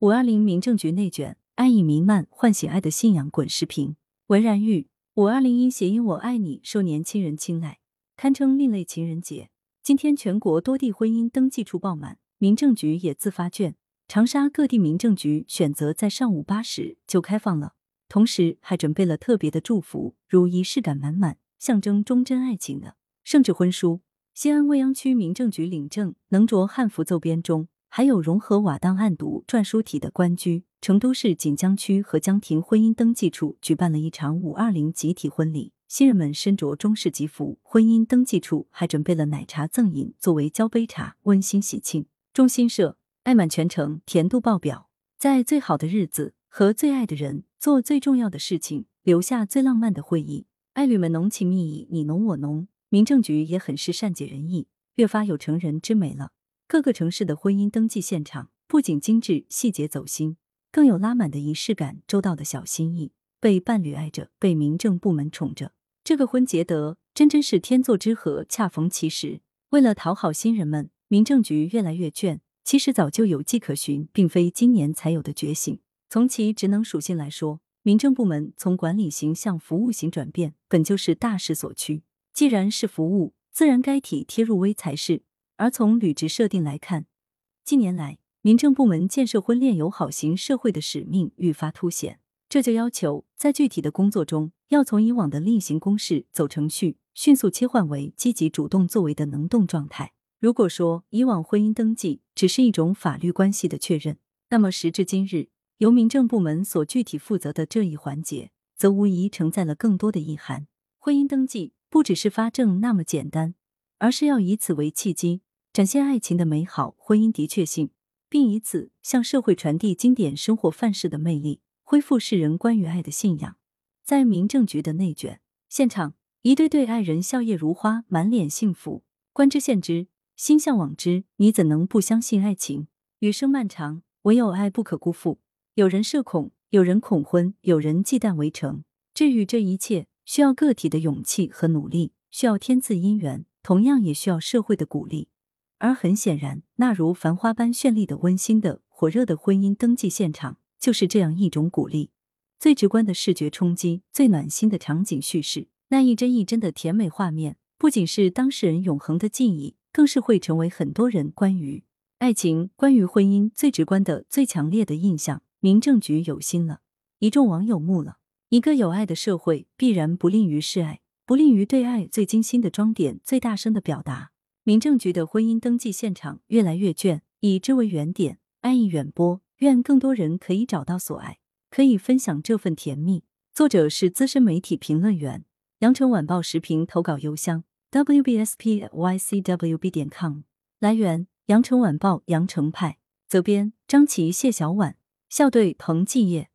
五二零民政局内卷，爱意弥漫，唤醒爱的信仰。滚视频，文然玉。五二零因谐音“我爱你”受年轻人青睐，堪称另类情人节。今天全国多地婚姻登记处爆满，民政局也自发卷。长沙各地民政局选择在上午八时就开放了，同时还准备了特别的祝福，如仪式感满满、象征忠贞爱情的圣旨婚书。西安未央区民政局领证能着汉服奏编钟。还有融合瓦当案牍篆书体的官居，成都市锦江区合江亭婚姻登记处举办了一场五二零集体婚礼，新人们身着中式吉服。婚姻登记处还准备了奶茶赠饮作为交杯茶，温馨喜庆。中新社爱满全程，甜度爆表，在最好的日子和最爱的人做最重要的事情，留下最浪漫的回忆。爱侣们浓情蜜意，你侬我侬。民政局也很是善解人意，越发有成人之美了。各个城市的婚姻登记现场不仅精致、细节走心，更有拉满的仪式感、周到的小心意。被伴侣爱着，被民政部门宠着，这个婚结得真真是天作之合，恰逢其时。为了讨好新人们，民政局越来越卷，其实早就有迹可循，并非今年才有的觉醒。从其职能属性来说，民政部门从管理型向服务型转变，本就是大势所趋。既然是服务，自然该体贴入微才是。而从履职设定来看，近年来民政部门建设婚恋友好型社会的使命愈发凸显，这就要求在具体的工作中，要从以往的例行公事、走程序，迅速切换为积极主动作为的能动状态。如果说以往婚姻登记只是一种法律关系的确认，那么时至今日，由民政部门所具体负责的这一环节，则无疑承载了更多的意涵。婚姻登记不只是发证那么简单，而是要以此为契机。展现爱情的美好，婚姻的确性，并以此向社会传递经典生活范式的魅力，恢复世人关于爱的信仰。在民政局的内卷现场，一对对爱人笑靥如花，满脸幸福。观之羡之，心向往之，你怎能不相信爱情？余生漫长，唯有爱不可辜负。有人社恐，有人恐婚，有人忌惮围城。治愈这一切，需要个体的勇气和努力，需要天赐姻缘，同样也需要社会的鼓励。而很显然，那如繁花般绚丽的、温馨的、火热的婚姻登记现场，就是这样一种鼓励。最直观的视觉冲击，最暖心的场景叙事，那一帧一帧的甜美画面，不仅是当事人永恒的记忆，更是会成为很多人关于爱情、关于婚姻最直观的、最强烈的印象。民政局有心了，一众网友目了。一个有爱的社会，必然不吝于示爱，不吝于对爱最精心的装点、最大声的表达。民政局的婚姻登记现场越来越卷，以之为原点，爱意远播，愿更多人可以找到所爱，可以分享这份甜蜜。作者是资深媒体评论员，羊城晚报时评投稿邮箱 wbspycwb 点 com。来源：羊城晚报羊城派，责编：张琪、谢小婉，校对：彭继业。